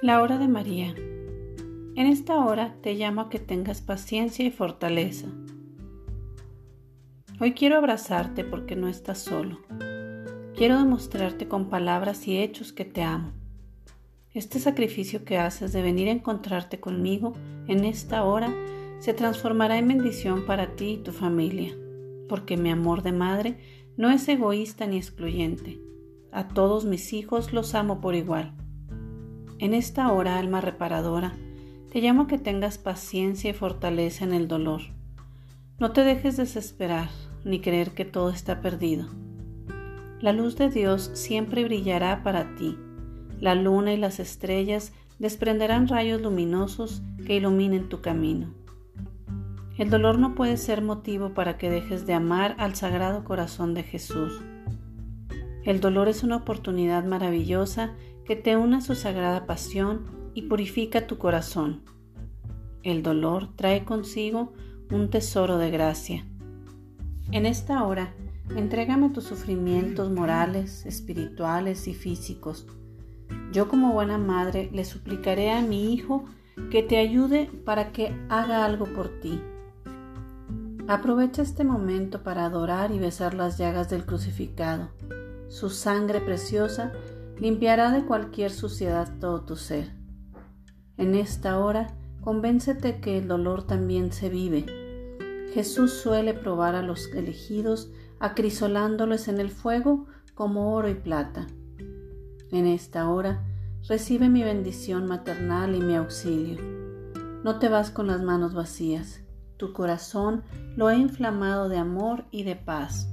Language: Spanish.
La hora de María. En esta hora te llamo a que tengas paciencia y fortaleza. Hoy quiero abrazarte porque no estás solo. Quiero demostrarte con palabras y hechos que te amo. Este sacrificio que haces de venir a encontrarte conmigo en esta hora se transformará en bendición para ti y tu familia, porque mi amor de madre no es egoísta ni excluyente. A todos mis hijos los amo por igual. En esta hora, alma reparadora, te llamo a que tengas paciencia y fortaleza en el dolor. No te dejes desesperar ni creer que todo está perdido. La luz de Dios siempre brillará para ti. La luna y las estrellas desprenderán rayos luminosos que iluminen tu camino. El dolor no puede ser motivo para que dejes de amar al Sagrado Corazón de Jesús. El dolor es una oportunidad maravillosa que te une a su sagrada pasión y purifica tu corazón. El dolor trae consigo un tesoro de gracia. En esta hora, entrégame tus sufrimientos morales, espirituales y físicos. Yo como buena madre le suplicaré a mi hijo que te ayude para que haga algo por ti Aprovecha este momento para adorar y besar las llagas del crucificado. Su sangre preciosa limpiará de cualquier suciedad todo tu ser. En esta hora, convéncete que el dolor también se vive. Jesús suele probar a los elegidos acrisolándoles en el fuego como oro y plata. En esta hora, recibe mi bendición maternal y mi auxilio. No te vas con las manos vacías tu corazón lo he inflamado de amor y de paz.